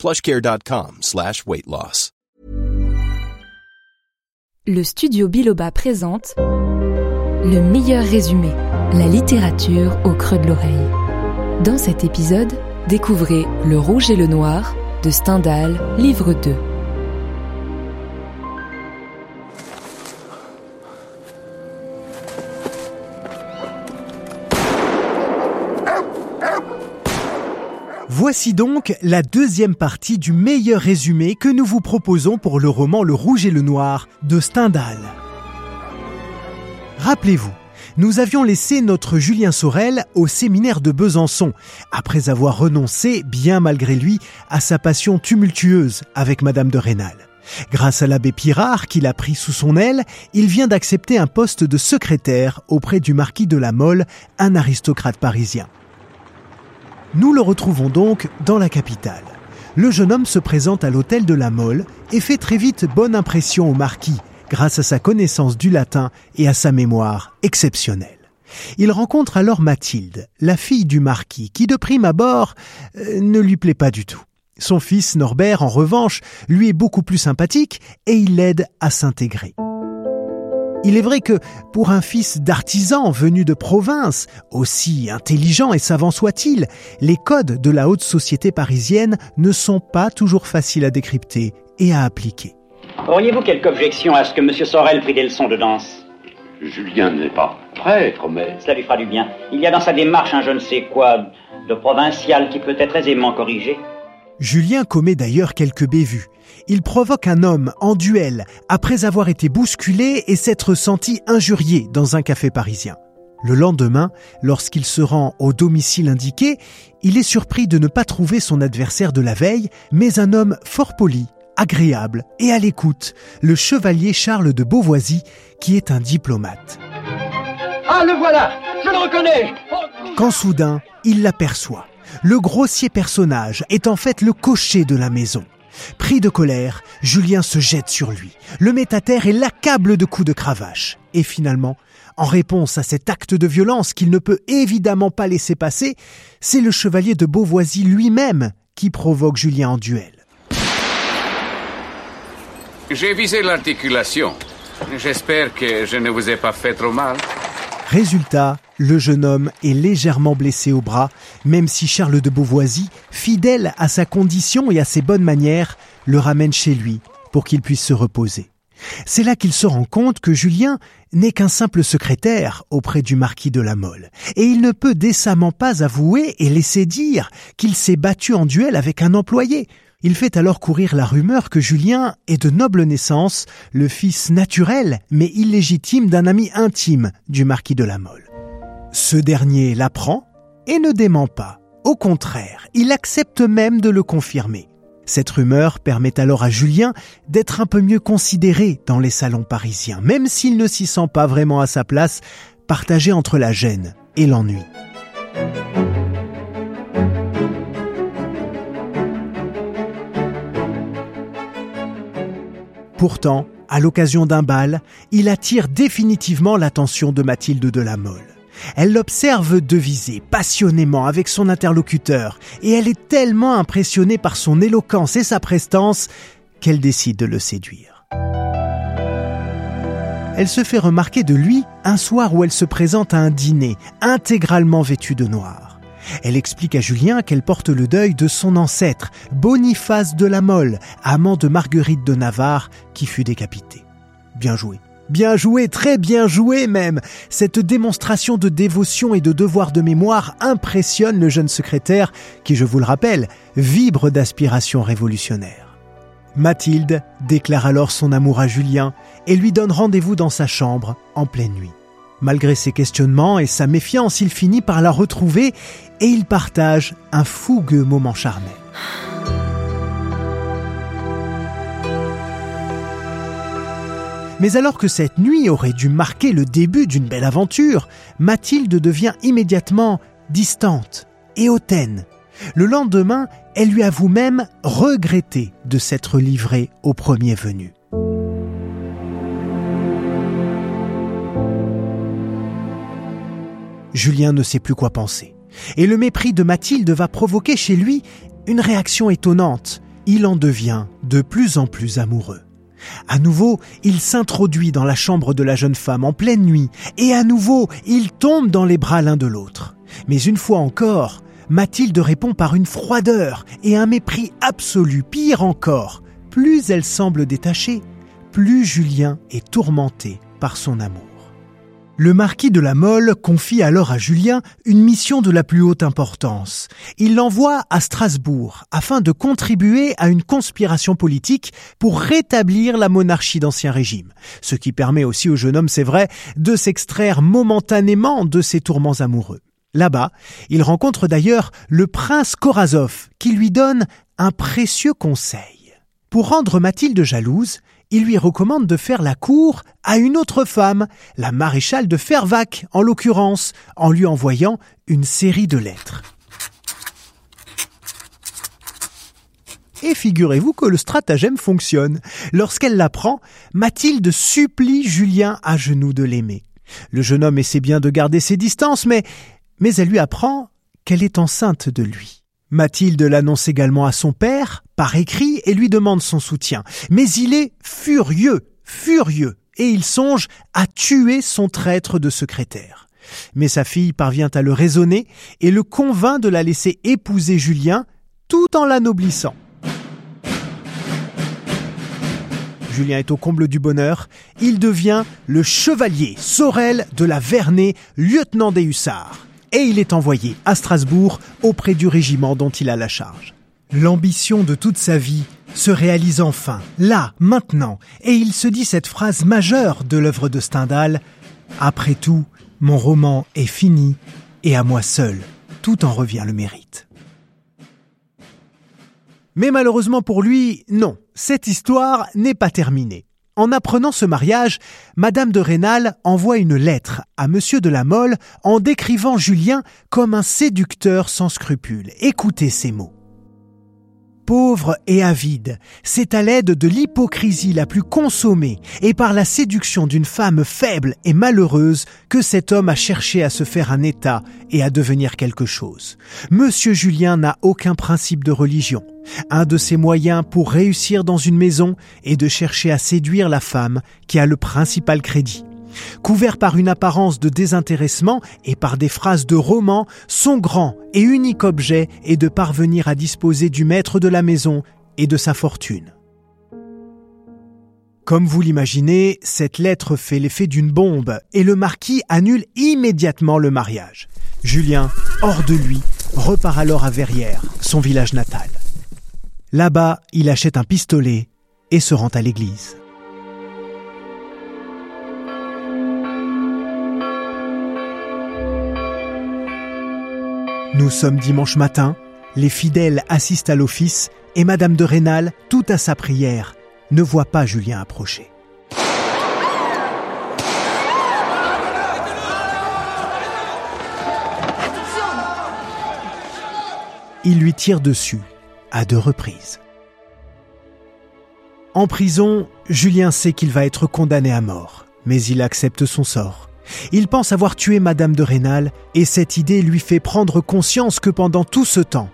plushcare.com slash weight loss. Le studio Biloba présente Le meilleur résumé, la littérature au creux de l'oreille. Dans cet épisode, découvrez Le rouge et le noir de Stendhal, livre 2. Voici donc la deuxième partie du meilleur résumé que nous vous proposons pour le roman Le Rouge et le Noir de Stendhal. Rappelez-vous, nous avions laissé notre Julien Sorel au séminaire de Besançon, après avoir renoncé, bien malgré lui, à sa passion tumultueuse avec Madame de Rênal. Grâce à l'abbé Pirard, qu'il a pris sous son aile, il vient d'accepter un poste de secrétaire auprès du marquis de la Mole, un aristocrate parisien. Nous le retrouvons donc dans la capitale. Le jeune homme se présente à l'hôtel de la Mole et fait très vite bonne impression au marquis, grâce à sa connaissance du latin et à sa mémoire exceptionnelle. Il rencontre alors Mathilde, la fille du marquis, qui de prime abord euh, ne lui plaît pas du tout. Son fils Norbert, en revanche, lui est beaucoup plus sympathique et il l'aide à s'intégrer. Il est vrai que pour un fils d'artisan venu de province, aussi intelligent et savant soit-il, les codes de la haute société parisienne ne sont pas toujours faciles à décrypter et à appliquer. Auriez-vous quelque objection à ce que M. Sorel prit des leçons de danse? Julien n'est pas prêtre, mais... Cela lui fera du bien. Il y a dans sa démarche un je ne sais quoi de provincial qui peut être aisément corrigé. Julien commet d'ailleurs quelques bévues. Il provoque un homme en duel après avoir été bousculé et s'être senti injurié dans un café parisien. Le lendemain, lorsqu'il se rend au domicile indiqué, il est surpris de ne pas trouver son adversaire de la veille, mais un homme fort poli, agréable et à l'écoute, le chevalier Charles de Beauvoisis, qui est un diplomate. Ah, le voilà Je le reconnais Quand soudain, il l'aperçoit. Le grossier personnage est en fait le cocher de la maison. Pris de colère, Julien se jette sur lui, le met à terre et l'accable de coups de cravache. Et finalement, en réponse à cet acte de violence qu'il ne peut évidemment pas laisser passer, c'est le chevalier de Beauvoisis lui-même qui provoque Julien en duel. J'ai visé l'articulation. J'espère que je ne vous ai pas fait trop mal. Résultat, le jeune homme est légèrement blessé au bras, même si Charles de Beauvoisis, fidèle à sa condition et à ses bonnes manières, le ramène chez lui pour qu'il puisse se reposer. C'est là qu'il se rend compte que Julien n'est qu'un simple secrétaire auprès du marquis de la Mole, et il ne peut décemment pas avouer et laisser dire qu'il s'est battu en duel avec un employé. Il fait alors courir la rumeur que Julien est de noble naissance, le fils naturel mais illégitime d'un ami intime du marquis de la Mole. Ce dernier l'apprend et ne dément pas. Au contraire, il accepte même de le confirmer. Cette rumeur permet alors à Julien d'être un peu mieux considéré dans les salons parisiens, même s'il ne s'y sent pas vraiment à sa place, partagé entre la gêne et l'ennui. Pourtant, à l'occasion d'un bal, il attire définitivement l'attention de Mathilde de la Mole. Elle l'observe deviser passionnément avec son interlocuteur et elle est tellement impressionnée par son éloquence et sa prestance qu'elle décide de le séduire. Elle se fait remarquer de lui un soir où elle se présente à un dîner intégralement vêtue de noir. Elle explique à Julien qu'elle porte le deuil de son ancêtre, Boniface de la Mole, amant de Marguerite de Navarre, qui fut décapité. Bien joué. Bien joué, très bien joué même. Cette démonstration de dévotion et de devoir de mémoire impressionne le jeune secrétaire qui, je vous le rappelle, vibre d'aspiration révolutionnaire. Mathilde déclare alors son amour à Julien et lui donne rendez-vous dans sa chambre en pleine nuit. Malgré ses questionnements et sa méfiance, il finit par la retrouver et il partage un fougueux moment charnel. Mais alors que cette nuit aurait dû marquer le début d'une belle aventure, Mathilde devient immédiatement distante et hautaine. Le lendemain, elle lui avoue même regretter de s'être livrée au premier venu. Julien ne sait plus quoi penser. Et le mépris de Mathilde va provoquer chez lui une réaction étonnante. Il en devient de plus en plus amoureux. À nouveau, il s'introduit dans la chambre de la jeune femme en pleine nuit, et à nouveau, il tombe dans les bras l'un de l'autre. Mais une fois encore, Mathilde répond par une froideur et un mépris absolu. Pire encore, plus elle semble détachée, plus Julien est tourmenté par son amour. Le marquis de la Mole confie alors à Julien une mission de la plus haute importance. Il l'envoie à Strasbourg afin de contribuer à une conspiration politique pour rétablir la monarchie d'Ancien Régime, ce qui permet aussi au jeune homme, c'est vrai, de s'extraire momentanément de ses tourments amoureux. Là-bas, il rencontre d'ailleurs le prince Korazov qui lui donne un précieux conseil. Pour rendre Mathilde jalouse, il lui recommande de faire la cour à une autre femme, la maréchale de Fervac en l'occurrence, en lui envoyant une série de lettres. Et figurez-vous que le stratagème fonctionne. Lorsqu'elle l'apprend, Mathilde supplie Julien à genoux de l'aimer. Le jeune homme essaie bien de garder ses distances, mais, mais elle lui apprend qu'elle est enceinte de lui. Mathilde l'annonce également à son père, par écrit, et lui demande son soutien. Mais il est furieux, furieux, et il songe à tuer son traître de secrétaire. Mais sa fille parvient à le raisonner et le convainc de la laisser épouser Julien tout en l'anoblissant. Julien est au comble du bonheur. Il devient le chevalier Sorel de la Vernée, lieutenant des hussards et il est envoyé à Strasbourg auprès du régiment dont il a la charge. L'ambition de toute sa vie se réalise enfin, là, maintenant, et il se dit cette phrase majeure de l'œuvre de Stendhal Après tout, mon roman est fini, et à moi seul, tout en revient le mérite. Mais malheureusement pour lui, non, cette histoire n'est pas terminée. En apprenant ce mariage, Madame de Rênal envoie une lettre à Monsieur de la Mole en décrivant Julien comme un séducteur sans scrupules. Écoutez ces mots pauvre et avide. C'est à l'aide de l'hypocrisie la plus consommée et par la séduction d'une femme faible et malheureuse que cet homme a cherché à se faire un état et à devenir quelque chose. Monsieur Julien n'a aucun principe de religion. Un de ses moyens pour réussir dans une maison est de chercher à séduire la femme qui a le principal crédit. Couvert par une apparence de désintéressement et par des phrases de roman, son grand et unique objet est de parvenir à disposer du maître de la maison et de sa fortune. Comme vous l'imaginez, cette lettre fait l'effet d'une bombe et le marquis annule immédiatement le mariage. Julien, hors de lui, repart alors à Verrières, son village natal. Là-bas, il achète un pistolet et se rend à l'église. Nous sommes dimanche matin, les fidèles assistent à l'office et Madame de Rênal, tout à sa prière, ne voit pas Julien approcher. Il lui tire dessus à deux reprises. En prison, Julien sait qu'il va être condamné à mort, mais il accepte son sort. Il pense avoir tué Madame de Rênal et cette idée lui fait prendre conscience que pendant tout ce temps,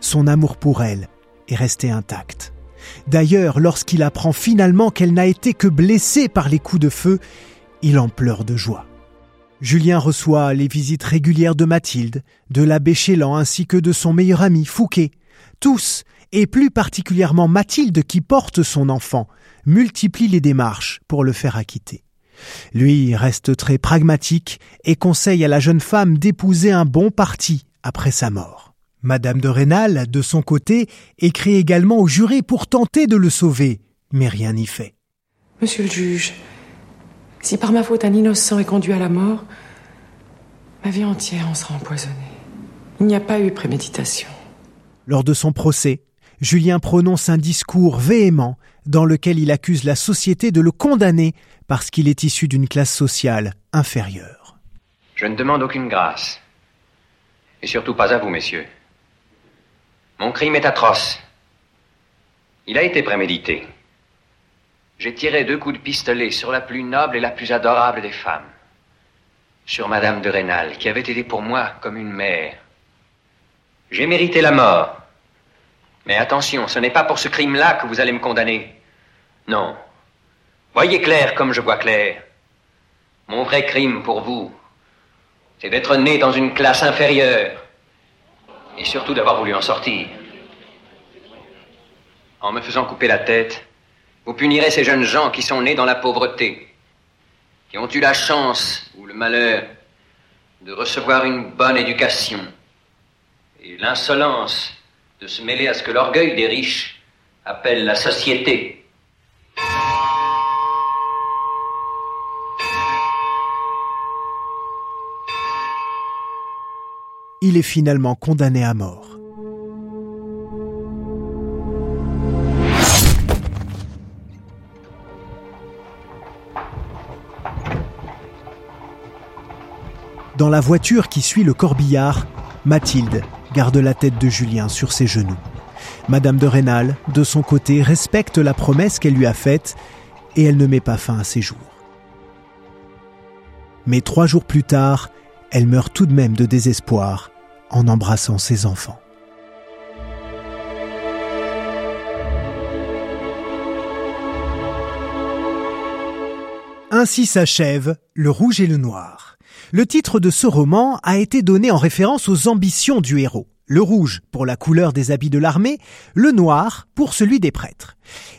son amour pour elle est resté intact. D'ailleurs, lorsqu'il apprend finalement qu'elle n'a été que blessée par les coups de feu, il en pleure de joie. Julien reçoit les visites régulières de Mathilde, de l'abbé Chélan ainsi que de son meilleur ami Fouquet. Tous, et plus particulièrement Mathilde qui porte son enfant, multiplient les démarches pour le faire acquitter. Lui reste très pragmatique et conseille à la jeune femme d'épouser un bon parti après sa mort. Madame de Rênal, de son côté, écrit également au juré pour tenter de le sauver, mais rien n'y fait. Monsieur le juge, si par ma faute un innocent est conduit à la mort, ma vie entière en sera empoisonnée. Il n'y a pas eu préméditation. Lors de son procès, Julien prononce un discours véhément dans lequel il accuse la société de le condamner parce qu'il est issu d'une classe sociale inférieure. Je ne demande aucune grâce. Et surtout pas à vous, messieurs. Mon crime est atroce. Il a été prémédité. J'ai tiré deux coups de pistolet sur la plus noble et la plus adorable des femmes. Sur Madame de Rênal, qui avait été pour moi comme une mère. J'ai mérité la mort. Mais attention, ce n'est pas pour ce crime-là que vous allez me condamner. Non. Voyez clair comme je vois clair. Mon vrai crime pour vous, c'est d'être né dans une classe inférieure. Et surtout d'avoir voulu en sortir. En me faisant couper la tête, vous punirez ces jeunes gens qui sont nés dans la pauvreté, qui ont eu la chance ou le malheur de recevoir une bonne éducation et l'insolence de se mêler à ce que l'orgueil des riches appelle la société. Il est finalement condamné à mort. Dans la voiture qui suit le corbillard, Mathilde garde la tête de Julien sur ses genoux. Madame de Rênal, de son côté, respecte la promesse qu'elle lui a faite et elle ne met pas fin à ses jours. Mais trois jours plus tard, elle meurt tout de même de désespoir en embrassant ses enfants. Ainsi s'achève Le Rouge et le Noir. Le titre de ce roman a été donné en référence aux ambitions du héros. Le rouge pour la couleur des habits de l'armée, le noir pour celui des prêtres.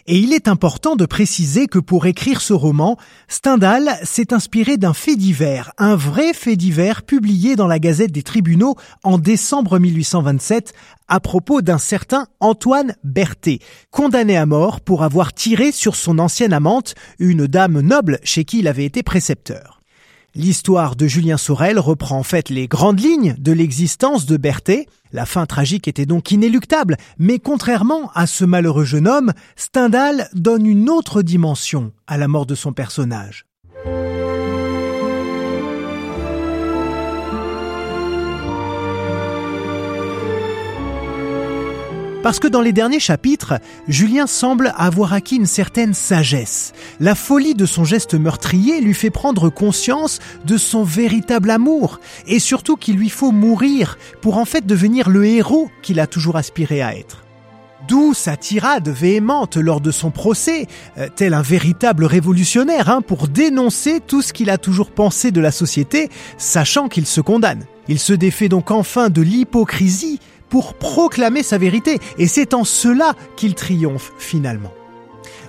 Et il est important de préciser que pour écrire ce roman, Stendhal s'est inspiré d'un fait divers, un vrai fait divers publié dans la Gazette des tribunaux en décembre 1827 à propos d'un certain Antoine Berthet, condamné à mort pour avoir tiré sur son ancienne amante, une dame noble chez qui il avait été précepteur. L'histoire de Julien Sorel reprend en fait les grandes lignes de l'existence de Berthet. La fin tragique était donc inéluctable, mais contrairement à ce malheureux jeune homme, Stendhal donne une autre dimension à la mort de son personnage. Parce que dans les derniers chapitres, Julien semble avoir acquis une certaine sagesse. La folie de son geste meurtrier lui fait prendre conscience de son véritable amour, et surtout qu'il lui faut mourir pour en fait devenir le héros qu'il a toujours aspiré à être. D'où sa tirade véhémente lors de son procès, euh, tel un véritable révolutionnaire, hein, pour dénoncer tout ce qu'il a toujours pensé de la société, sachant qu'il se condamne. Il se défait donc enfin de l'hypocrisie pour proclamer sa vérité, et c'est en cela qu'il triomphe finalement.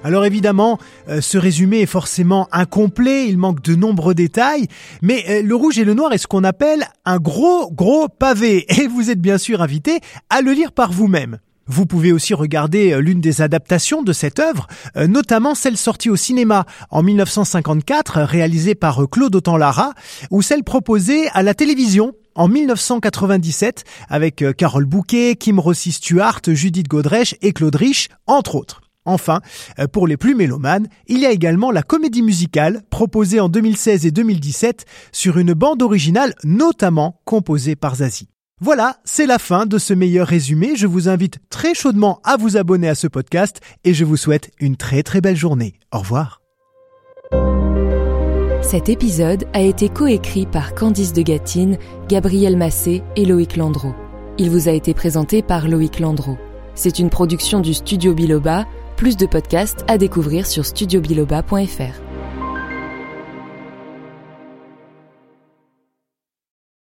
Alors évidemment, euh, ce résumé est forcément incomplet, il manque de nombreux détails, mais euh, le rouge et le noir est ce qu'on appelle un gros gros pavé, et vous êtes bien sûr invité à le lire par vous-même. Vous pouvez aussi regarder euh, l'une des adaptations de cette œuvre, notamment celle sortie au cinéma en 1954, réalisée par Claude Autant-Lara, ou celle proposée à la télévision en 1997 avec euh, Carole Bouquet, Kim Rossi Stuart, Judith Godrèche et Claude Rich, entre autres. Enfin, euh, pour les plus mélomanes, il y a également la comédie musicale proposée en 2016 et 2017 sur une bande originale notamment composée par Zazie. Voilà, c'est la fin de ce meilleur résumé. Je vous invite très chaudement à vous abonner à ce podcast et je vous souhaite une très très belle journée. Au revoir. Cet épisode a été coécrit par Candice de Gatine, Gabriel Massé et Loïc Landreau. Il vous a été présenté par Loïc Landreau. C'est une production du Studio Biloba, plus de podcasts à découvrir sur studiobiloba.fr.